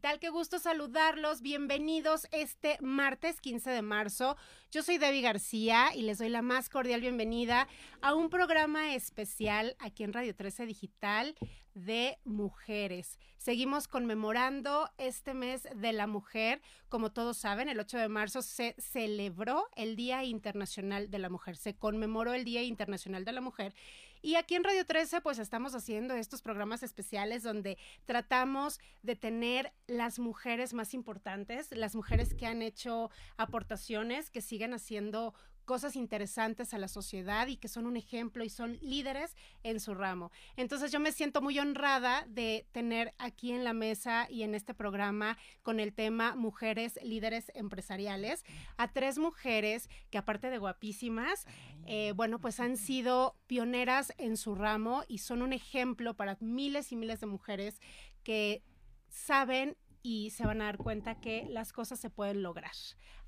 Qué gusto saludarlos. Bienvenidos este martes 15 de marzo. Yo soy Debbie García y les doy la más cordial bienvenida a un programa especial aquí en Radio 13 Digital de mujeres. Seguimos conmemorando este mes de la mujer. Como todos saben, el 8 de marzo se celebró el Día Internacional de la Mujer, se conmemoró el Día Internacional de la Mujer. Y aquí en Radio 13, pues estamos haciendo estos programas especiales donde tratamos de tener las mujeres más importantes, las mujeres que han hecho aportaciones, que siguen haciendo cosas interesantes a la sociedad y que son un ejemplo y son líderes en su ramo. Entonces yo me siento muy honrada de tener aquí en la mesa y en este programa con el tema Mujeres Líderes Empresariales a tres mujeres que aparte de guapísimas, eh, bueno, pues han sido pioneras en su ramo y son un ejemplo para miles y miles de mujeres que saben y se van a dar cuenta que las cosas se pueden lograr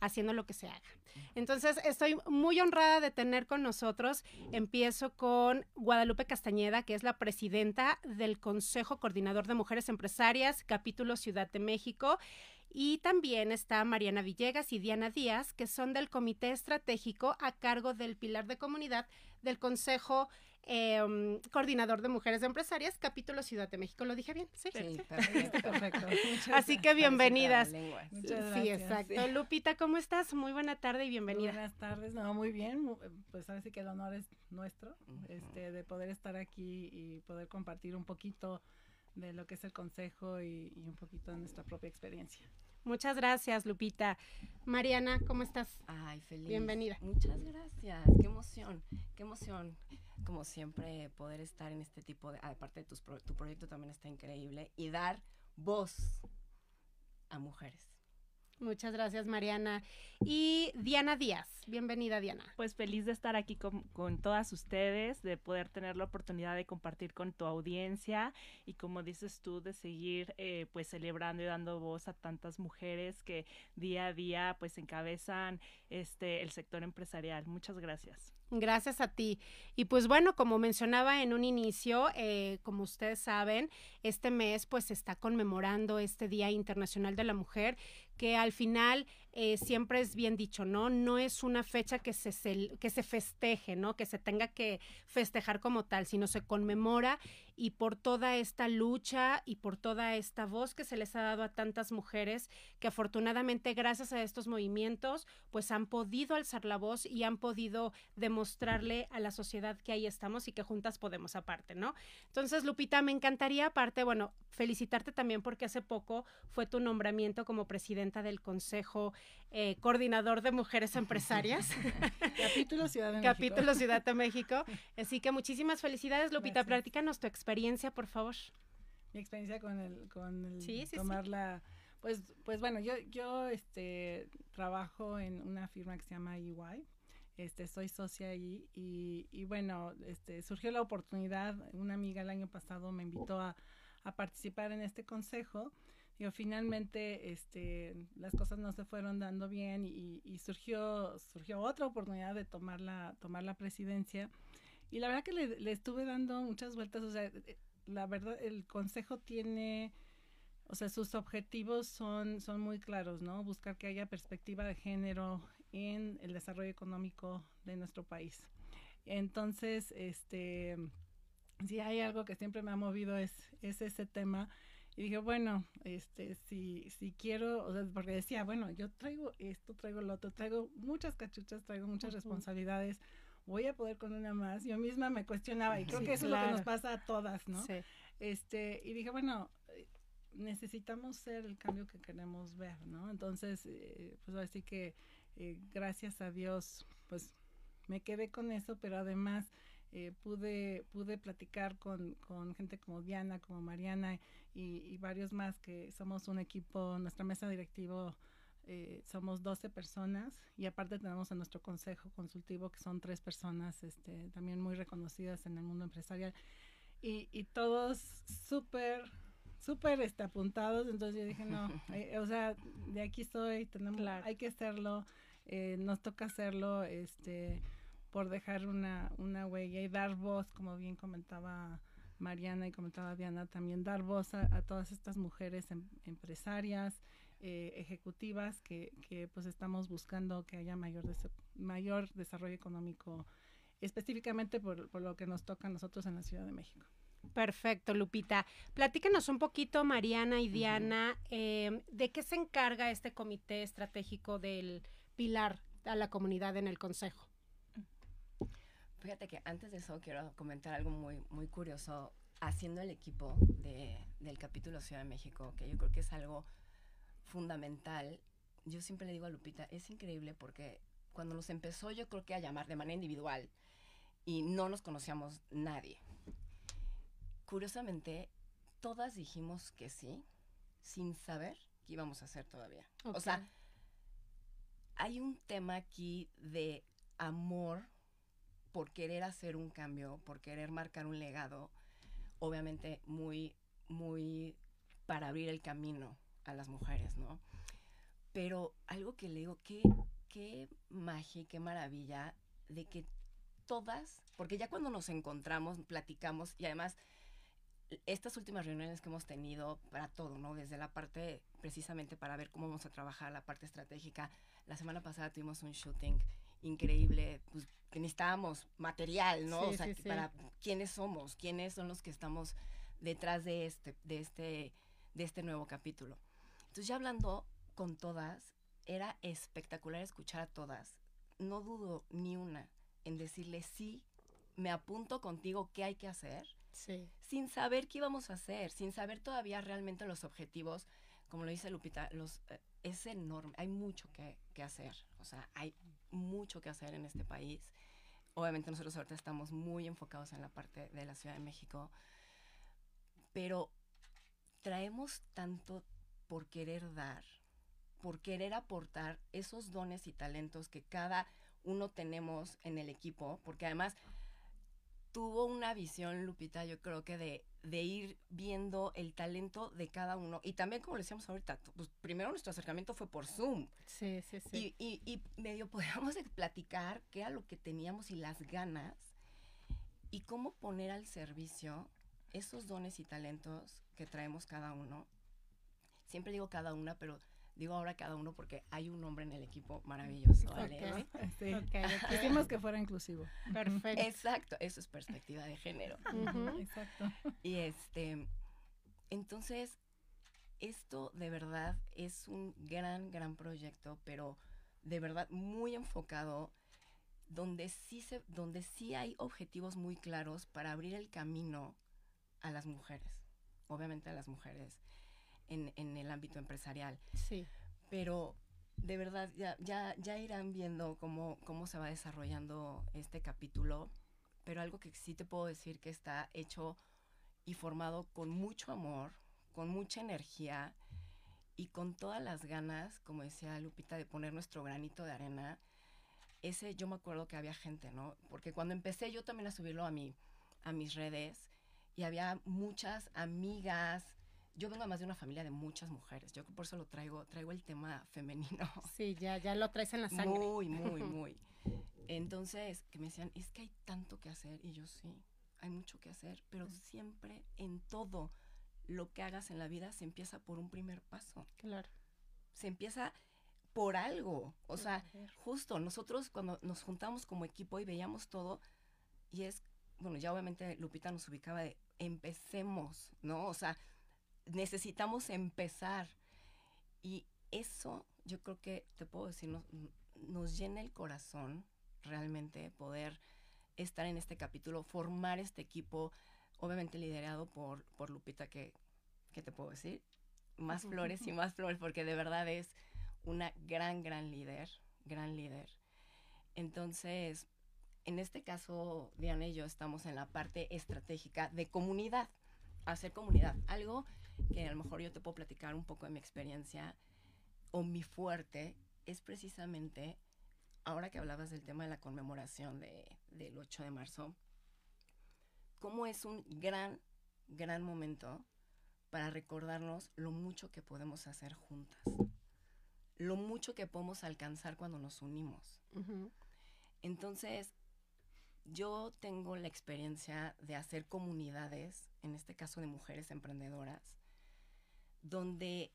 haciendo lo que se haga. Entonces, estoy muy honrada de tener con nosotros. Empiezo con Guadalupe Castañeda, que es la presidenta del Consejo Coordinador de Mujeres Empresarias, capítulo Ciudad de México. Y también está Mariana Villegas y Diana Díaz, que son del Comité Estratégico a cargo del Pilar de Comunidad del Consejo Em, coordinador de mujeres empresarias, capítulo Ciudad de México. ¿Lo dije bien? Sí, sí, perfecto. Así que bienvenidas. Sí, exacto. Lupita, ¿cómo estás? Muy buena tarde y bienvenida. buenas tardes, no, muy bien. Pues ahora sí que el honor es nuestro, este, de poder estar aquí y poder compartir un poquito de lo que es el consejo y, y un poquito de nuestra propia experiencia. Muchas gracias, Lupita. Mariana, ¿cómo estás? Ay, feliz. Bienvenida. Muchas gracias. Qué emoción, qué emoción. Como siempre, poder estar en este tipo de. Aparte de tu proyecto también está increíble. Y dar voz a mujeres. Muchas gracias, Mariana. Y Diana Díaz, bienvenida, Diana. Pues feliz de estar aquí con, todas ustedes, de poder tener la oportunidad de compartir con tu audiencia y como dices tú, de seguir eh, pues celebrando y dando voz a tantas mujeres que día a día pues encabezan este el sector empresarial. Muchas gracias. Gracias a ti. Y pues bueno, como mencionaba en un inicio, eh, como ustedes saben, este mes pues se está conmemorando este Día Internacional de la Mujer, que al final eh, siempre es bien dicho, ¿no? No es una fecha que se, que se festeje, ¿no? Que se tenga que festejar como tal, sino se conmemora y por toda esta lucha y por toda esta voz que se les ha dado a tantas mujeres que afortunadamente gracias a estos movimientos pues han podido alzar la voz y han podido demostrarle a la sociedad que ahí estamos y que juntas podemos aparte, ¿no? Entonces, Lupita, me encantaría aparte, bueno, felicitarte también porque hace poco fue tu nombramiento como presidenta del Consejo eh, coordinador de mujeres empresarias. Capítulo Ciudad de México. Capítulo Ciudad de México. Así que muchísimas felicidades, Lupita. Platícanos tu experiencia, por favor. Mi experiencia con el, con el tomar la... Pues, pues bueno, yo, yo este, trabajo en una firma que se llama EY. Este, soy socia ahí y, y bueno, este, surgió la oportunidad, una amiga el año pasado me invitó a, a participar en este consejo finalmente este, las cosas no se fueron dando bien y, surgió, surgió otra oportunidad de tomar la, tomar la presidencia. Y la verdad que le, estuve dando muchas vueltas, o sea, eh, la verdad, el consejo tiene, o sea, sus objetivos son, son muy claros, ¿no? Buscar que haya perspectiva de género en el desarrollo económico de nuestro país. Entonces, este, si hay algo que siempre me ha movido es, es ese tema y dije, bueno, este, si, si quiero, o sea, porque decía, bueno, yo traigo esto, traigo lo otro, traigo muchas cachuchas, traigo muchas responsabilidades, voy a poder con una más. Yo misma me cuestionaba y creo que eso es lo que nos pasa a todas, ¿no? Sí. Este, y dije, bueno, necesitamos ser el cambio que queremos ver, ¿no? Entonces, eh, pues así que eh, gracias a Dios, pues me quedé con eso, pero además eh, pude, pude platicar con, con, gente como Diana, como Mariana y, varios más que somos un equipo, nuestra mesa directiva eh, somos 12 personas y aparte tenemos a nuestro consejo consultivo que son tres personas este, también muy reconocidas en el mundo empresarial. Y, y todos súper súper este, apuntados. Entonces yo dije no eh, o sea de aquí estoy tenemos hay que hacerlo nos toca hacerlo este por dejar una, una huella y dar voz, como bien comentaba Mariana y comentaba Diana, también dar voz a, todas estas mujeres em, empresarias, eh, ejecutivas que, que, pues estamos buscando que haya mayor, mayor desarrollo económico específicamente por, por, lo que nos toca a nosotros en la Ciudad de México. Perfecto, Lupita. Platícanos un poquito, Mariana y Diana, em, de qué se encarga este comité estratégico del pilar a la comunidad en el Consejo. Fíjate que antes de eso quiero comentar algo muy, muy curioso. Haciendo el equipo de, del capítulo Ciudad de México, que yo creo que es algo fundamental. Yo siempre le digo a Lupita, es increíble porque cuando nos empezó yo creo que a llamar de manera individual y no nos conocíamos nadie. Curiosamente, todas dijimos que sí, sin saber qué íbamos a hacer todavía. O sea, hay un tema aquí de amor por querer hacer un cambio, por querer marcar un legado, obviamente muy, muy para abrir el camino a las mujeres, ¿no? Pero algo que le digo, qué, qué magia, qué maravilla de que todas, porque ya cuando nos encontramos, platicamos y además estas últimas reuniones que hemos tenido para todo, ¿no? Desde la parte precisamente para ver cómo vamos a trabajar la parte estratégica. La semana pasada tuvimos un shooting increíble, pues que necesitábamos material, ¿no? o sea, para quiénes somos, quiénes son los que estamos detrás de este, de este, de este nuevo capítulo. Entonces ya hablando con todas, era espectacular escuchar a todas. No dudo ni una en decirle sí, me apunto contigo qué hay que hacer. Sí. Sin saber qué íbamos a hacer, sin saber todavía realmente los objetivos, como lo dice Lupita, los, eh, es enorme, hay mucho que, que, hacer, o sea, hay mucho que hacer en este país. Obviamente nosotros ahorita estamos muy enfocados en la parte de la Ciudad de México, pero traemos tanto por querer dar, por querer aportar esos dones y talentos que cada uno tenemos en el equipo, porque además tuvo una visión, Lupita, yo creo que de, de ir viendo el talento de cada uno. Y también, como le decíamos ahorita, pues primero nuestro acercamiento fue por Zoom. Sí, sí, sí. Y, y, y medio podíamos platicar qué era lo que teníamos y las ganas y cómo poner al servicio esos dones y talentos que traemos cada uno. Siempre digo cada una, pero digo ahora cada uno porque hay un hombre en el equipo maravilloso. ¿vale? Sí. Quisimos que fuera inclusivo. Perfecto. Exacto, eso es perspectiva de género. Exacto. Y este, entonces, esto de verdad es un gran, gran proyecto, pero de verdad muy enfocado donde sí se, donde sí hay objetivos muy claros para abrir el camino a las mujeres, obviamente a las mujeres en, en el ámbito empresarial. Sí. Pero de verdad ya, ya, ya irán viendo cómo, cómo se va desarrollando este capítulo, pero algo que sí te puedo decir que está hecho y formado con mucho amor, con mucha energía y con todas las ganas, como decía Lupita, de poner nuestro granito de arena. Ese yo me acuerdo que había gente, ¿no? Porque cuando empecé yo también a subirlo a mi a mis redes y había muchas amigas, yo vengo además de una familia de muchas mujeres. Yo por eso lo traigo, traigo el tema femenino. Sí, ya, ya lo traes en la sangre. Muy, muy, muy. Entonces, que me decían, es que hay tanto que hacer. Y yo sí, hay mucho que hacer, pero siempre en todo lo que hagas en la vida se empieza por un primer paso. Claro. Se empieza por algo. O sea, justo nosotros cuando nos juntamos como equipo y veíamos todo, y es, bueno, ya obviamente Lupita nos ubicaba de empecemos, ¿no? O sea, necesitamos empezar. Y eso yo creo que, te puedo decir, nos, nos llena el corazón realmente poder estar en este capítulo, formar este equipo, obviamente liderado por, por Lupita, que, ¿qué te puedo decir? Más flores y más flores, porque de verdad es una gran, gran líder, gran líder. Entonces, en este caso, Diana y yo estamos en la parte estratégica de comunidad, hacer comunidad, algo que a lo mejor yo te puedo platicar un poco de mi experiencia o mi fuerte es precisamente, ahora que hablabas del tema de la conmemoración de, del 8 de marzo, cómo es un gran, gran momento para recordarnos lo mucho que podemos hacer juntas, lo mucho que podemos alcanzar cuando nos unimos. Entonces, yo tengo la experiencia de hacer comunidades, en este caso de mujeres emprendedoras, donde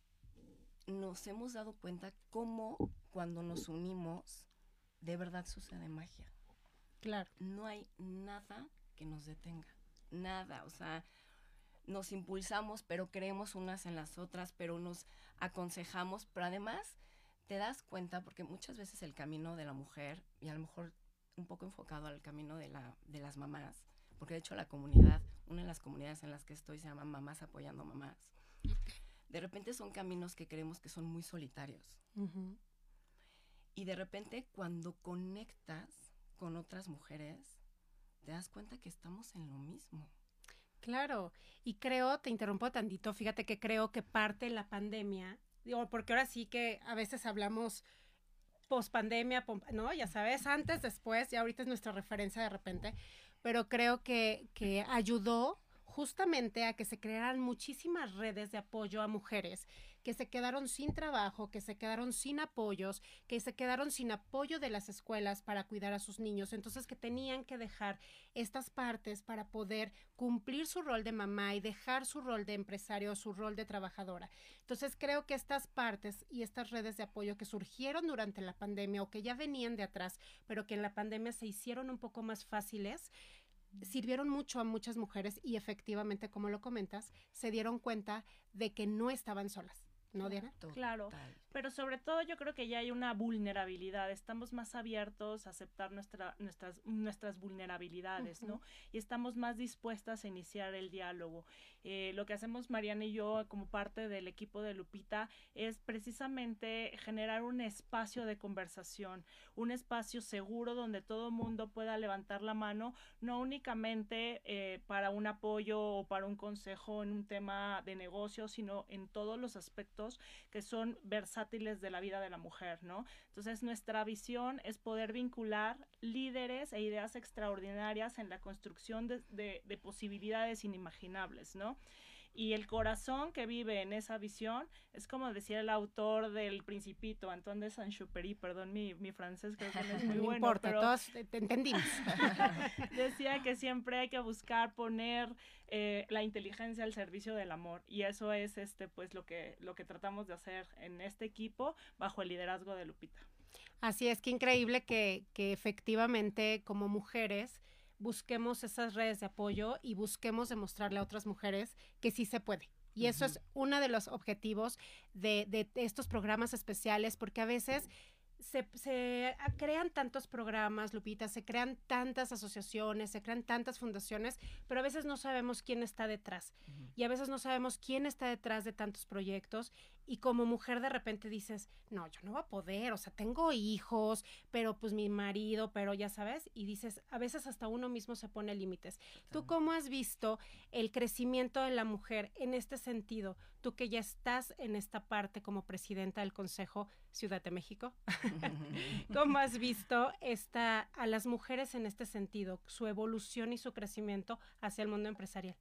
nos hemos dado cuenta cómo cuando nos unimos, de verdad sucede magia. Claro. No hay nada que nos detenga, nada, o sea, nos impulsamos, pero creemos unas en las otras, pero nos aconsejamos, pero además te das cuenta, porque muchas veces el camino de la mujer, y a lo mejor un poco enfocado al camino de, la, de las mamás, porque de hecho la comunidad, una de las comunidades en las que estoy se llama Mamás Apoyando Mamás. De repente son caminos que creemos que son muy solitarios. Y de repente cuando conectas con otras mujeres, te das cuenta que estamos en lo mismo. Claro, y creo, te interrumpo tantito, fíjate que creo que parte de la pandemia, digo, porque ahora sí que a veces hablamos post pandemia, ¿no? Ya sabes, antes, después, ya ahorita es nuestra referencia de repente, pero creo que, que ayudó justamente a que se crearan muchísimas redes de apoyo a mujeres que se quedaron sin trabajo, que se quedaron sin apoyos, que se quedaron sin apoyo de las escuelas para cuidar a sus niños, entonces que tenían que dejar estas partes para poder cumplir su rol de mamá y dejar su rol de empresario, su rol de trabajadora. Entonces creo que estas partes y estas redes de apoyo que surgieron durante la pandemia o que ya venían de atrás, pero que en la pandemia se hicieron un poco más fáciles, sirvieron mucho a muchas mujeres y efectivamente, como lo comentas, se dieron cuenta de que no estaban solas. ¿No, Diana? Claro, pero sobre todo yo creo que ya hay una vulnerabilidad, estamos más abiertos a aceptar nuestra, nuestras, nuestras vulnerabilidades, ¿no? Y estamos más dispuestas a iniciar el diálogo. Eh, lo que hacemos Mariana y yo como parte del equipo de Lupita es precisamente generar un espacio de conversación, un espacio seguro donde todo mundo pueda levantar la mano, no únicamente eh, para un apoyo o para un consejo en un tema de negocio, sino en todos los aspectos que son versátiles de la vida de la mujer, ¿no? Entonces nuestra visión es poder vincular líderes e ideas extraordinarias en la construcción de, de posibilidades inimaginables, ¿no? Y el corazón que vive en esa visión es como decía el autor del Principito, Antoine de Saint-Exupéry, perdón mi, mi, francés, creo que no es muy no bueno. importa, todos te entendimos. decía que siempre hay que buscar poner eh, la inteligencia al servicio del amor y eso es este pues lo que, lo que tratamos de hacer en este equipo bajo el liderazgo de Lupita. Así es, que increíble que, que efectivamente como mujeres busquemos esas redes de apoyo y busquemos demostrarle a otras mujeres que sí se puede. Y eso es uno de los objetivos de, de, estos programas especiales, porque a veces se, se, crean tantos programas, Lupita, se crean tantas asociaciones, se crean tantas fundaciones, pero a veces no sabemos quién está detrás. Y a veces no sabemos quién está detrás de tantos proyectos. Y como mujer de repente dices, no, yo no voy a poder, o sea, tengo hijos, pero pues mi marido, pero ya sabes, y dices, a veces hasta uno mismo se pone límites. ¿Tú cómo has visto el crecimiento de la mujer en este sentido? Tú que ya estás en esta parte como presidenta del Consejo Ciudad de México, ¿cómo has visto esta, a las mujeres en este sentido, su evolución y su crecimiento hacia el mundo empresarial?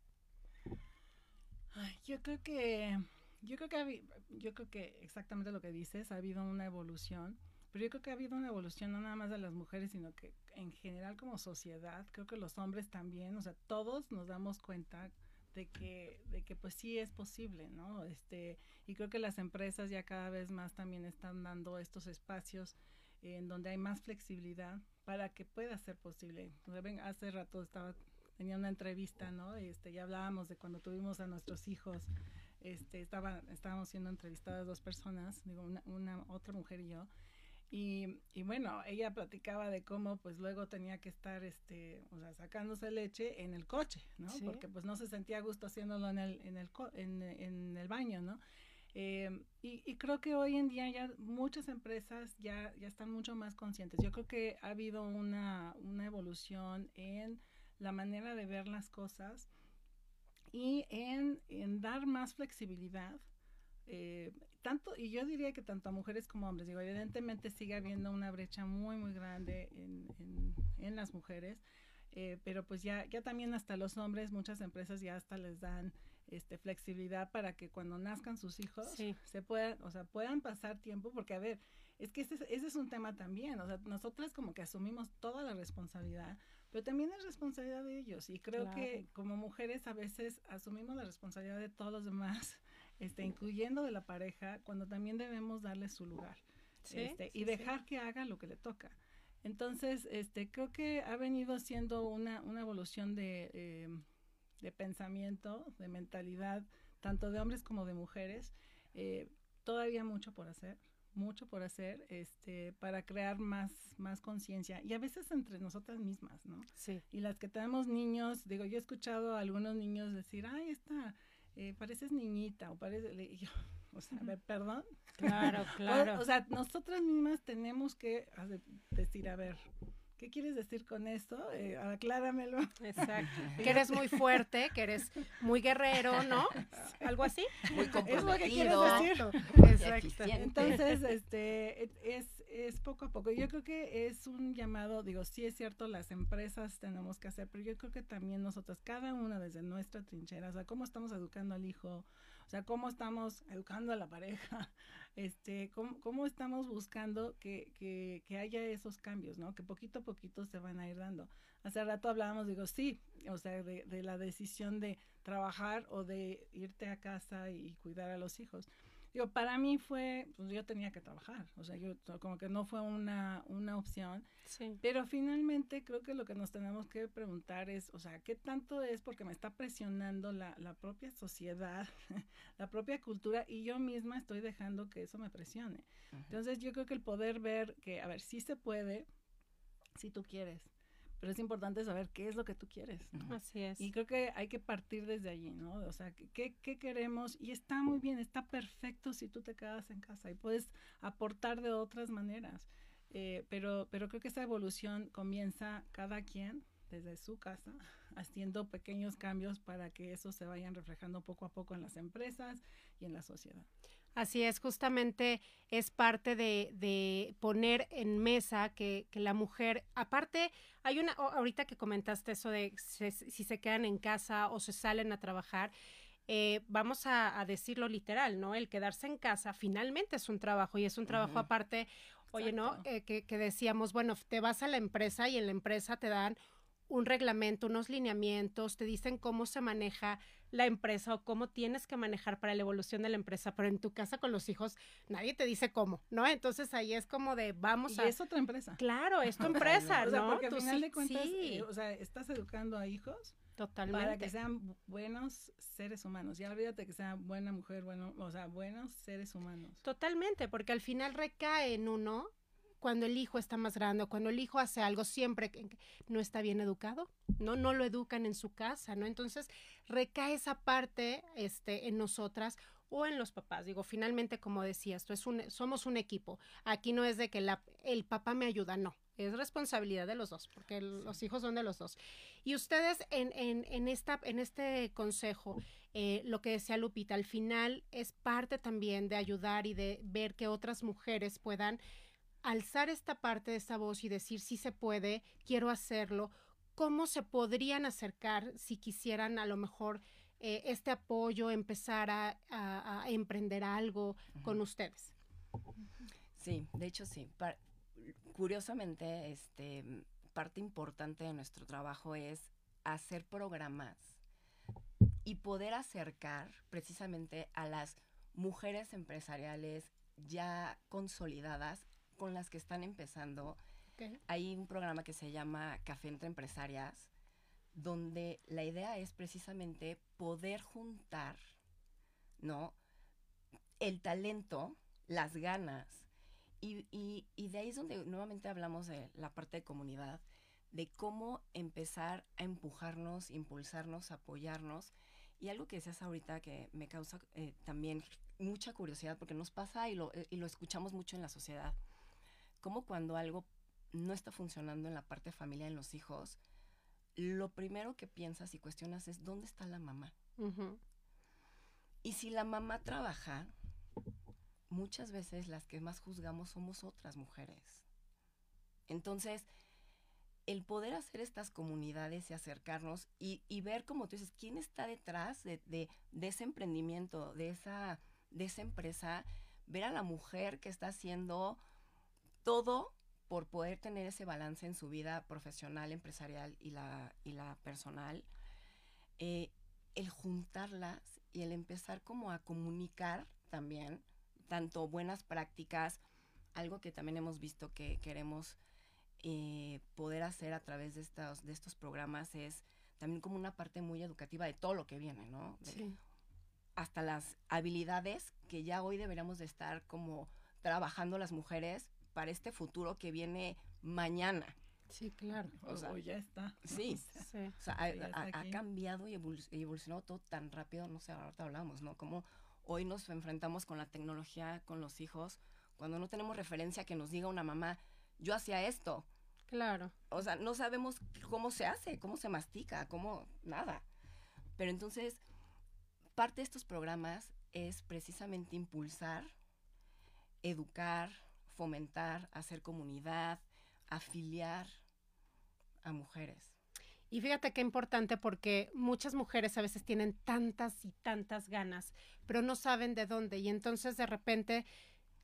yo creo que yo creo que yo creo que exactamente lo que dices, ha habido una evolución, pero yo creo que ha habido una evolución no nada más de las mujeres, sino que en general como sociedad, creo que los hombres también, o sea, todos nos damos cuenta de que, de que pues sí es posible, ¿no? Este, y creo que las empresas ya cada vez más también están dando estos espacios en donde hay más flexibilidad para que pueda ser posible. Hace rato estaba tenía una entrevista, ¿no? Este, ya hablábamos de cuando tuvimos a nuestros hijos este, estaba, estábamos siendo entrevistadas dos personas, digo, una, otra mujer y yo, y, y, bueno, ella platicaba de cómo pues luego tenía que estar, este, o sea, sacándose leche en el coche, ¿no? Porque pues no se sentía a gusto haciéndolo en el, en el, en, en el baño, ¿no? Eh, y, y, creo que hoy en día ya muchas empresas ya, ya están mucho más conscientes. Yo creo que ha habido una, una evolución en la manera de ver las cosas y en, en dar más flexibilidad. Eh, tanto, y yo diría que tanto a mujeres como a hombres, digo, evidentemente sigue habiendo una brecha muy, muy grande en, en, en las mujeres, eh, pero pues ya, ya también hasta los hombres, muchas empresas ya hasta les dan este, flexibilidad para que cuando nazcan sus hijos se puedan, o sea, puedan pasar tiempo, porque a ver, es que ese, ese, es un tema también, o sea, nosotras como que asumimos toda la responsabilidad, pero también es responsabilidad de ellos y creo que como mujeres a veces asumimos la responsabilidad de todos los demás, este, incluyendo de la pareja, cuando también debemos darle su lugar este, y dejar que haga lo que le toca. Entonces, este, creo que ha venido siendo una, una evolución de, em, de pensamiento, de mentalidad, tanto de hombres como de mujeres. Eh, todavía mucho por hacer, mucho por hacer, este, para crear más, más conciencia y a veces entre nosotras mismas, ¿no? Sí. Y las que tenemos niños, digo, yo he escuchado a algunos niños decir, ay, esta, eh, pareces niñita o parece, y yo, o sea, a ver, perdón. Claro, claro. o, sea, nosotras mismas tenemos que decir, a ver, ¿qué quieres decir con esto? Eh, acláramelo. Exacto. que eres muy fuerte, que eres muy guerrero, ¿no? Algo así. Muy comprometido. Es lo que Exacto. Entonces, este, es, es poco a poco. Yo creo que es un llamado, digo, sí es cierto, las empresas tenemos que hacer, pero yo creo que también nosotras, cada una desde nuestra trinchera, o sea, cómo estamos educando al hijo, o sea, cómo estamos educando a la pareja, este, cómo, cómo estamos buscando que, que, que, haya esos cambios, ¿no? Que poquito a poquito se van a ir dando. Hace rato hablábamos, digo, sí, o sea, de, de la decisión de trabajar o de irte a casa y cuidar a los hijos. Yo, para mí fue, pues yo tenía que trabajar, o sea, yo como que no fue una, una opción. Sí. Pero finalmente creo que lo que nos tenemos que preguntar es, o sea, ¿qué tanto es porque me está presionando la, la propia sociedad, la propia cultura y yo misma estoy dejando que eso me presione? Entonces yo creo que el poder ver que, a ver, sí se puede, si tú quieres, pero es importante saber qué es lo que tú quieres. Así es. Y creo que hay que partir desde allí, ¿no? O sea, ¿qué, ¿qué, queremos? Y está muy bien, está perfecto si tú te quedas en casa y puedes aportar de otras maneras. Eh, pero, pero creo que esta evolución comienza cada quien desde su casa, haciendo pequeños cambios para que eso se vayan reflejando poco a poco en las empresas y en la sociedad. Así es, justamente es parte de, de poner en mesa que, que, la mujer, aparte, hay una, ahorita que comentaste eso de si se quedan en casa o se salen a trabajar, eh, vamos a, decirlo literal, ¿no? El quedarse en casa finalmente es un trabajo y es un trabajo aparte, oye, ¿no? Eh, que, que decíamos, bueno, te vas a la empresa y en la empresa te dan un reglamento, unos lineamientos, te dicen cómo se maneja la empresa o cómo tienes que manejar para la evolución de la empresa, pero en tu casa con los hijos nadie te dice cómo, ¿no? Entonces ahí es como de vamos y a... es otra empresa. Claro, es tu empresa, ¿no? O sea, porque al final de cuentas, eh, o sea, estás educando a hijos Totalmente. Para que sean buenos seres humanos. Ya olvídate que sea buena mujer, bueno, o sea, buenos seres humanos. Totalmente, porque al final recae en uno cuando el hijo está más grande o cuando el hijo hace algo siempre que no está bien educado, ¿no? No lo educan en su casa, ¿no? Entonces recae esa parte este, en nosotras o en los papás. Digo, finalmente, como decías, esto es un, somos un equipo. Aquí no es de que la, el papá me ayuda, no. Es responsabilidad de los dos, porque los hijos son de los dos. Y ustedes en, en, en esta, en este consejo, eh, lo que decía Lupita, al final es parte también de ayudar y de ver que otras mujeres puedan alzar esta parte de esta voz y decir si se puede, quiero hacerlo, cómo se podrían acercar si quisieran a lo mejor eh, este apoyo, empezar a, emprender algo con ustedes. Sí, de hecho sí. curiosamente, este, parte importante de nuestro trabajo es hacer programas y poder acercar precisamente a las mujeres empresariales ya consolidadas con las que están empezando. Hay un programa que se llama Café entre Empresarias, donde la idea es precisamente poder juntar, ¿no? El talento, las ganas. Y, y de ahí es donde nuevamente hablamos de la parte de comunidad, de cómo empezar a empujarnos, impulsarnos, apoyarnos. Y algo que decías ahorita que me causa eh, también mucha curiosidad, porque nos pasa y lo, eh, y lo escuchamos mucho en la sociedad como cuando algo no está funcionando en la parte familiar, en los hijos, lo primero que piensas y cuestionas es dónde está la mamá. Y si la mamá trabaja, muchas veces las que más juzgamos somos otras mujeres. Entonces, el poder hacer estas comunidades y acercarnos y, ver, como tú dices, quién está detrás de, de, ese emprendimiento, de esa, de esa empresa, ver a la mujer que está haciendo todo por poder tener ese balance en su vida profesional, empresarial y la, y la personal, eh, el juntarlas y el empezar como a comunicar también, tanto buenas prácticas, algo que también hemos visto que queremos eh, poder hacer a través de estos, de estos programas es también como una parte muy educativa de todo lo que viene, ¿no? sí. Hasta las habilidades que ya hoy deberíamos de estar como trabajando las mujeres para este futuro que viene mañana. Sí, claro. O sea, ya está. Sí, O sea, ha, cambiado y evolucionado todo tan rápido, no sé, ahorita hablamos, ¿no? Como hoy nos enfrentamos con la tecnología, con los hijos, cuando no tenemos referencia que nos diga una mamá, yo hacía esto. Claro. O sea, no sabemos cómo se hace, cómo se mastica, cómo, nada. Pero entonces, parte de estos programas es precisamente impulsar, educar, fomentar, hacer comunidad, afiliar a mujeres. Y fíjate qué importante porque muchas mujeres a veces tienen tantas y tantas ganas, pero no saben de dónde y entonces de repente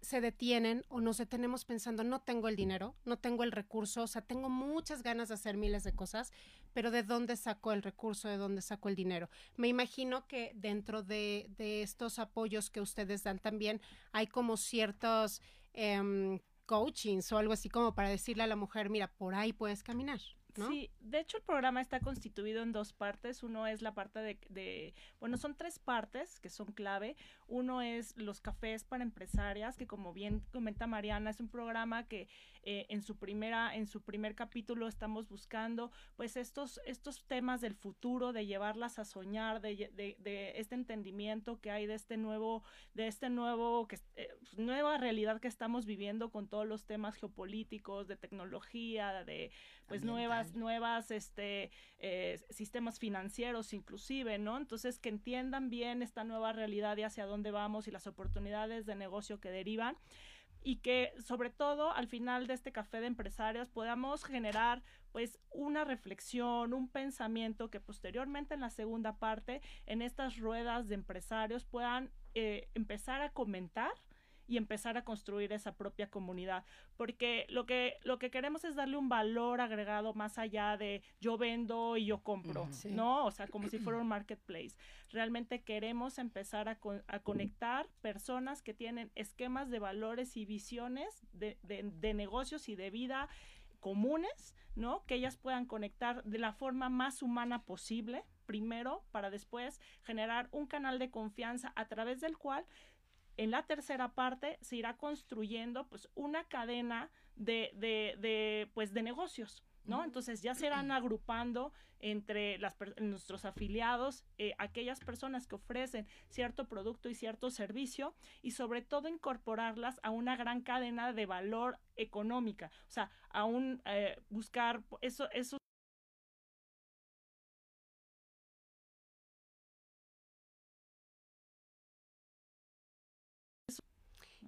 se detienen o nos detenemos pensando, no tengo el dinero, no tengo el recurso, o sea, tengo muchas ganas de hacer miles de cosas, pero ¿de dónde saco el recurso? ¿De dónde saco el dinero? Me imagino que dentro de, de estos apoyos que ustedes dan también hay como ciertos eh, coachings o algo así como para decirle a la mujer, mira, por ahí puedes caminar. Sí, de hecho el programa está constituido en dos partes. Uno es la parte de, bueno, son tres partes que son clave. Uno es los cafés para empresarias, que como bien comenta Mariana, es un programa que eh, en su primera, en su primer capítulo estamos buscando, pues estos, estos temas del futuro, de llevarlas a soñar, de, de, este entendimiento que hay de este nuevo, de este nuevo, que, eh, nueva realidad que estamos viviendo con todos los temas geopolíticos, de tecnología, de pues nuevas, nuevas, este, eh, sistemas financieros inclusive, ¿no? Entonces que entiendan bien esta nueva realidad y hacia dónde vamos y las oportunidades de negocio que derivan y que sobre todo al final de este café de empresarios podamos generar pues una reflexión, un pensamiento que posteriormente en la segunda parte, en estas ruedas de empresarios puedan eh, empezar a comentar y empezar a construir esa propia comunidad, porque lo que lo que queremos es darle un valor agregado más allá de yo vendo y yo compro, ¿no? O sea, como si fuera un marketplace. Realmente queremos empezar a, a conectar personas que tienen esquemas de valores y visiones de, de, de negocios y de vida comunes, ¿no? Que ellas puedan conectar de la forma más humana posible, primero, para después generar un canal de confianza a través del cual en la tercera parte se irá construyendo pues una cadena de, de, de pues de negocios. ¿no? Entonces ya se irán agrupando entre las, nuestros afiliados eh, aquellas personas que ofrecen cierto producto y cierto servicio y sobre todo incorporarlas a una gran cadena de valor económica, o sea, a un eh, buscar eso, eso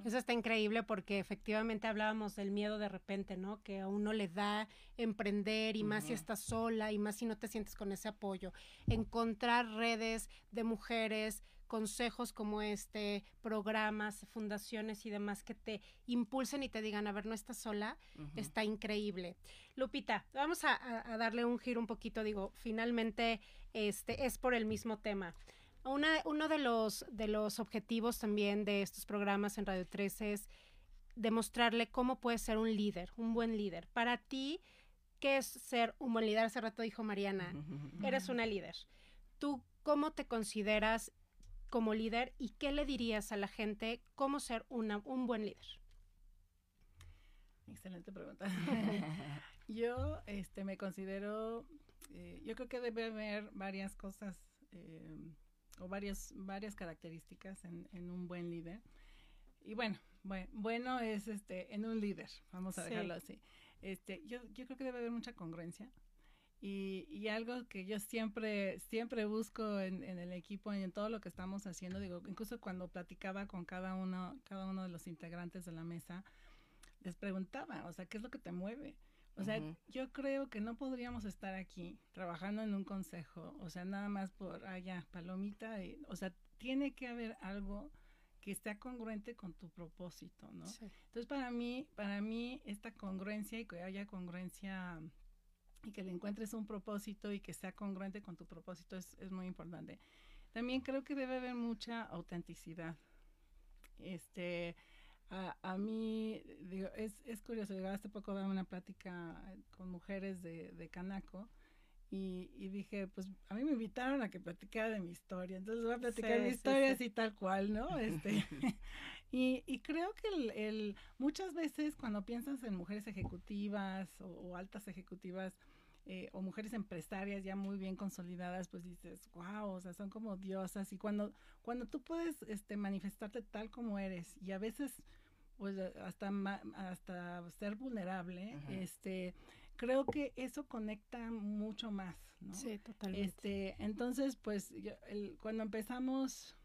Eso está increíble porque efectivamente hablábamos del miedo de repente, ¿no? Que a uno le da emprender y más si estás sola y más si no te sientes con ese apoyo. Encontrar redes de mujeres, consejos como este, programas, fundaciones y demás que te impulsen y te digan, a ver, no estás sola, está increíble. Lupita, vamos a, a, darle un giro un poquito, digo, finalmente este es por el mismo tema uno de los, de los objetivos también de estos programas en Radio 13 es demostrarle cómo puede ser un líder, un buen líder. Para ti, ¿qué es ser un buen líder? Hace rato dijo Mariana, eres una líder. ¿Tú cómo te consideras como líder y qué le dirías a la gente cómo ser una, un buen líder? Excelente pregunta. yo este, me considero, eh, yo creo que debe haber varias cosas eh, o varias, varias características en, en un buen líder. Y bueno, bueno, bueno es este en un líder, vamos a dejarlo así. Este, yo, yo creo que debe haber mucha congruencia. Y, y algo que yo siempre, siempre busco en, en, el equipo y en todo lo que estamos haciendo, digo, incluso cuando platicaba con cada uno, cada uno de los integrantes de la mesa, les preguntaba, o sea, ¿qué es lo que te mueve? O sea, yo creo que no podríamos estar aquí trabajando en un consejo, o sea, nada más por allá, palomita, o sea, tiene que haber algo que esté congruente con tu propósito, ¿no? Entonces, para mí, para mí, esta congruencia y que haya congruencia y que le encuentres un propósito y que sea congruente con tu propósito es, es muy importante. También creo que debe haber mucha autenticidad. Este, a, a mí, digo, es, es curioso, hace poco daba una plática con mujeres de, de Canaco y, y, dije, pues a mí me invitaron a que platicara de mi historia, entonces voy a platicar mi historia así tal cual, ¿no? Este, y, y, creo que el, el, muchas veces cuando piensas en mujeres ejecutivas o, altas ejecutivas, eh, o mujeres empresarias ya muy bien consolidadas, pues dices, wow, o sea, son como diosas. Y cuando, cuando tú puedes este, manifestarte tal como eres y a veces pues hasta hasta ser vulnerable, este creo que eso conecta mucho más, ¿no? Sí, totalmente. Este, entonces, pues el, cuando empezamos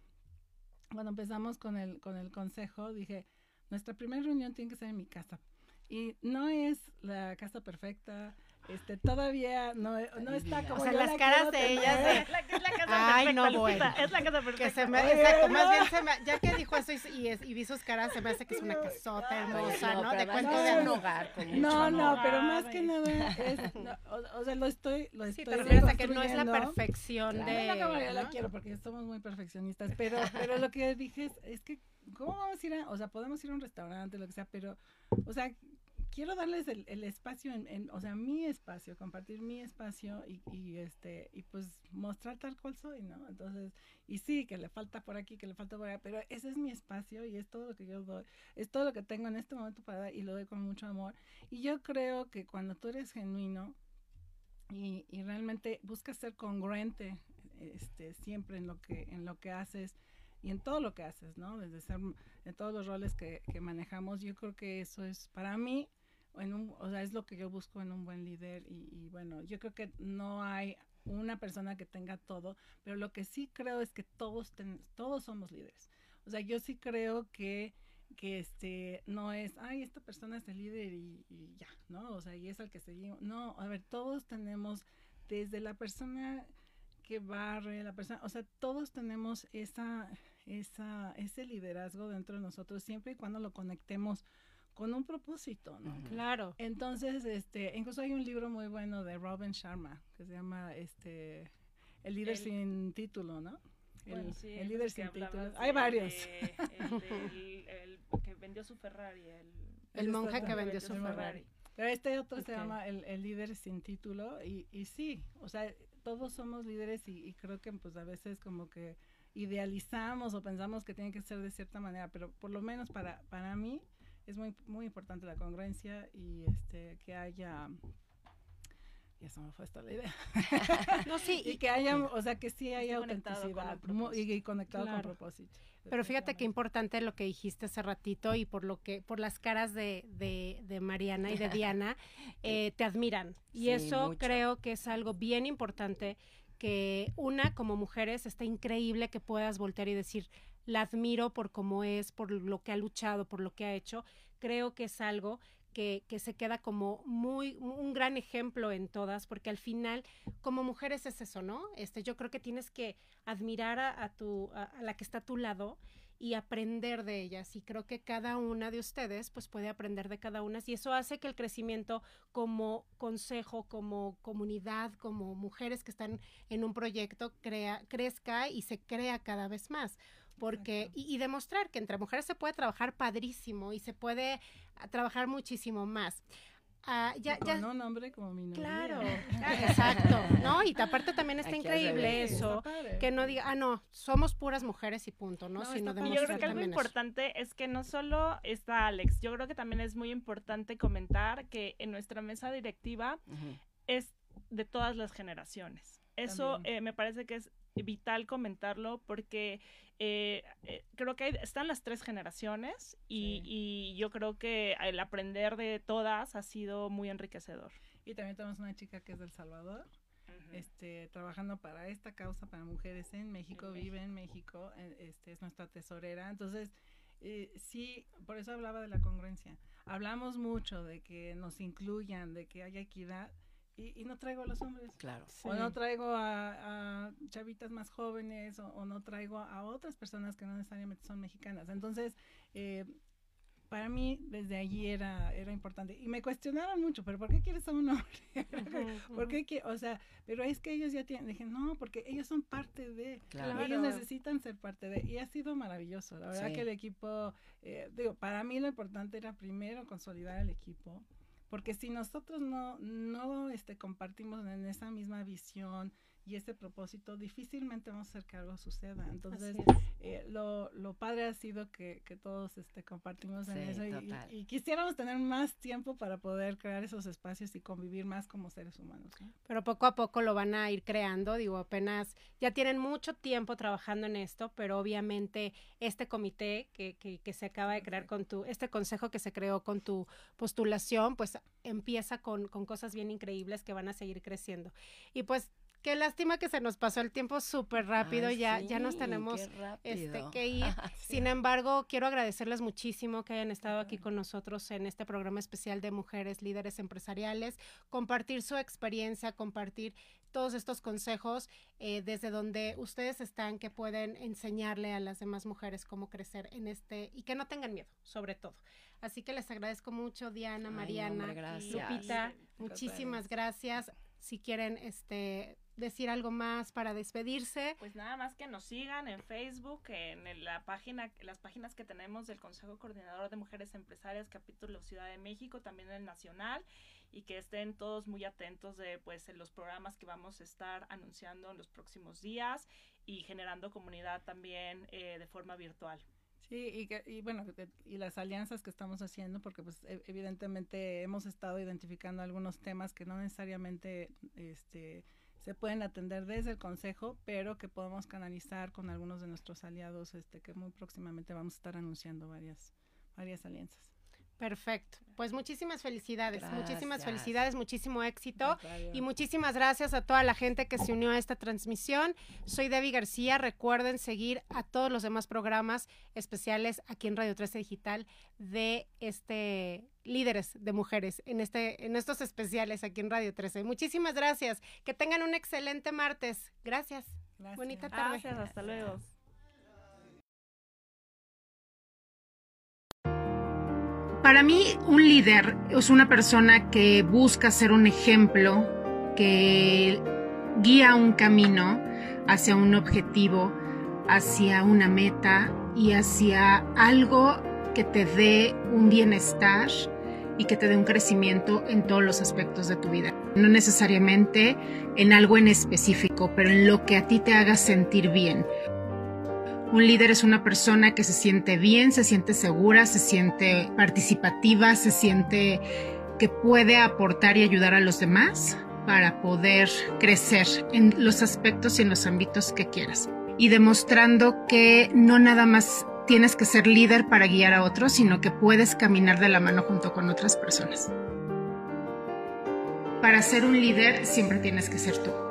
cuando empezamos con el con el consejo, dije, nuestra primera reunión tiene que ser en mi casa. Y no es la casa perfecta, este, todavía no, no está como. O sea, las caras de ellas de. Es la, es la casa Ay, perfecta, no, bueno. Es la casa perfecta. Que se me, exacto, más bien se me, ya que dijo eso y, y, y, vi sus caras, se me hace que es una casota hermosa, ¿no? De cuento de un hogar con No, no, pero más que nada es, no, o, o, sea, lo estoy, lo sí, estoy. Sí, que no es la perfección claro, de. No, no, yo la quiero porque somos muy perfeccionistas, pero, pero lo que dije es, es que, ¿cómo vamos a ir a, o sea, podemos ir a un restaurante, lo que sea, pero, o sea, quiero darles el, espacio, en, o sea, mi espacio, compartir mi espacio y, y, este, y pues mostrar tal cual soy, ¿no? Entonces, y sí, que le falta por aquí, que le falta por allá, pero ese es mi espacio y es todo lo que yo doy, es todo lo que tengo en este momento para dar y lo doy con mucho amor. Y yo creo que cuando tú eres genuino y, y realmente buscas ser congruente, este, siempre en lo que, en lo que haces, y en todo lo que haces, ¿no? Desde ser, en todos los roles que, que manejamos, yo creo que eso es, para mí, en un, o sea, es lo que yo busco en un buen líder y, y, bueno, yo creo que no hay una persona que tenga todo, pero lo que sí creo es que todos todos somos líderes. O sea, yo sí creo que que este no es, ay, esta persona es el líder y, y ya, ¿no? O sea, y es el que seguimos. No, a ver, todos tenemos desde la persona que barre, la persona, o sea, todos tenemos esa esa ese liderazgo dentro de nosotros siempre y cuando lo conectemos con un propósito, ¿no? Claro. Entonces, este, incluso hay un libro muy bueno de Robin Sharma que se llama este El líder el, sin título, ¿no? El, bueno, sí, el líder sin título. De, hay varios. De, el, el, que vendió su Ferrari, el, el monje que vendió su Ferrari. Pero este otro okay. se llama el, el líder sin título y, y sí, o sea, todos somos líderes y, y creo que pues a veces como que idealizamos o pensamos que tiene que ser de cierta manera, pero por lo menos para, para mí, es muy, muy importante la congruencia y este que haya ya se me fue esta la idea. no, sí. y, y, que haya, o sea, que sí haya autenticidad y, y, conectado claro. con propósito. Pero fíjate qué importante lo que dijiste hace ratito y por lo que, por las caras de, de, de Mariana y de Diana, eh, te admiran. Y sí, eso mucho. creo que es algo bien importante que una como mujeres está increíble que puedas voltear y decir, la admiro por cómo es, por lo que ha luchado, por lo que ha hecho. Creo que es algo que, que, se queda como muy, un gran ejemplo en todas, porque al final, como mujeres es eso, ¿no? Este, yo creo que tienes que admirar a, tu, a, a la que está a tu lado y aprender de ellas. Y creo que cada una de ustedes pues puede aprender de cada una y eso hace que el crecimiento como consejo, como comunidad, como mujeres que están en un proyecto crea, crezca y se crea cada vez más porque y, y, demostrar que entre mujeres se puede trabajar padrísimo y se puede trabajar muchísimo más. Uh, ya, con ya, un hombre como mi novia. Claro, exacto, ¿no? Y aparte también está Aquí increíble eso, está que no diga, ah, no, somos puras mujeres y punto, ¿no? no Sino yo creo que algo importante es que no solo está Alex, yo creo que también es muy importante comentar que en nuestra mesa directiva uh -huh. es de todas las generaciones. Eso eh, me parece que es vital comentarlo porque eh, eh, creo que hay, están las tres generaciones y, sí. y, yo creo que el aprender de todas ha sido muy enriquecedor. Y también tenemos una chica que es del Salvador. Uh -huh. Este, trabajando para esta causa para mujeres en México, en vive México. en México, este, es nuestra tesorera. Entonces, eh, sí, por eso hablaba de la congruencia. Hablamos mucho de que nos incluyan, de que haya equidad, y, no traigo a los hombres. Claro. O no traigo a, chavitas más jóvenes, o, no traigo a otras personas que no necesariamente son mexicanas. Entonces, eh, para mí desde allí era, era importante. Y me cuestionaron mucho, pero ¿por qué quieres a un hombre? ¿Por qué O sea, pero es que ellos ya tienen, dije, no, porque ellos son parte de, claro. ellos necesitan ser parte de, y ha sido maravilloso. La verdad que el equipo, eh, digo, para mí lo importante era primero consolidar el equipo, porque si nosotros no, no este, compartimos en esa misma visión, y ese propósito, difícilmente vamos a hacer que algo suceda. Entonces, eh, lo, lo, padre ha sido que, que todos este, compartimos en eso y, quisiéramos tener más tiempo para poder crear esos espacios y convivir más como seres humanos. Pero poco a poco lo van a ir creando, digo, apenas ya tienen mucho tiempo trabajando en esto, pero obviamente este comité que, que, que se acaba de crear con tu, este consejo que se creó con tu postulación, pues empieza con, con cosas bien increíbles que van a seguir creciendo. Y pues Qué lástima que se nos pasó el tiempo súper rápido, ya, ya nos tenemos este, que ir. Sin embargo, quiero agradecerles muchísimo que hayan estado aquí con nosotros en este programa especial de mujeres líderes empresariales, compartir su experiencia, compartir todos estos consejos eh, desde donde ustedes están que pueden enseñarle a las demás mujeres cómo crecer en este y que no tengan miedo, sobre todo. Así que les agradezco mucho, Diana, Mariana, Lupita, muchísimas gracias. Si quieren, este decir algo más para despedirse. Pues nada más que nos sigan en Facebook, en la página, las páginas que tenemos del Consejo Coordinador de Mujeres Empresarias, capítulo Ciudad de México, también el Nacional, y que estén todos muy atentos de pues en los programas que vamos a estar anunciando en los próximos días y generando comunidad también eh, de forma virtual. Sí, y, que, y bueno, y las alianzas que estamos haciendo, porque pues e, evidentemente hemos estado identificando algunos temas que no necesariamente este, se pueden atender desde el Consejo, pero que podemos canalizar con algunos de nuestros aliados, este, que muy próximamente vamos a estar anunciando varias, varias alianzas. Perfecto. Pues muchísimas felicidades, muchísimas felicidades, muchísimo éxito y muchísimas gracias a toda la gente que se unió a esta transmisión. Soy Debbie García. Recuerden seguir a todos los demás programas especiales aquí en Radio 13 Digital de este líderes de mujeres en este en estos especiales aquí en Radio 13. Muchísimas gracias. Que tengan un excelente martes. Gracias. Bonita tarde. Gracias, hasta luego. Para mí, un líder es una persona que busca ser un ejemplo, que guía un camino hacia un objetivo, hacia una meta y hacia algo que te dé un bienestar y que te dé un crecimiento en todos los aspectos de tu vida. No necesariamente en algo en específico, pero en lo que a ti te haga sentir bien. Un líder es una persona que se siente bien, se siente segura, se siente participativa, se siente que puede aportar y ayudar a los demás para poder crecer en los aspectos y en los ámbitos que quieras. Y demostrando que no nada más tienes que ser líder para guiar a otros, sino que puedes caminar de la mano junto con otras personas. Para ser un líder siempre tienes que ser tú.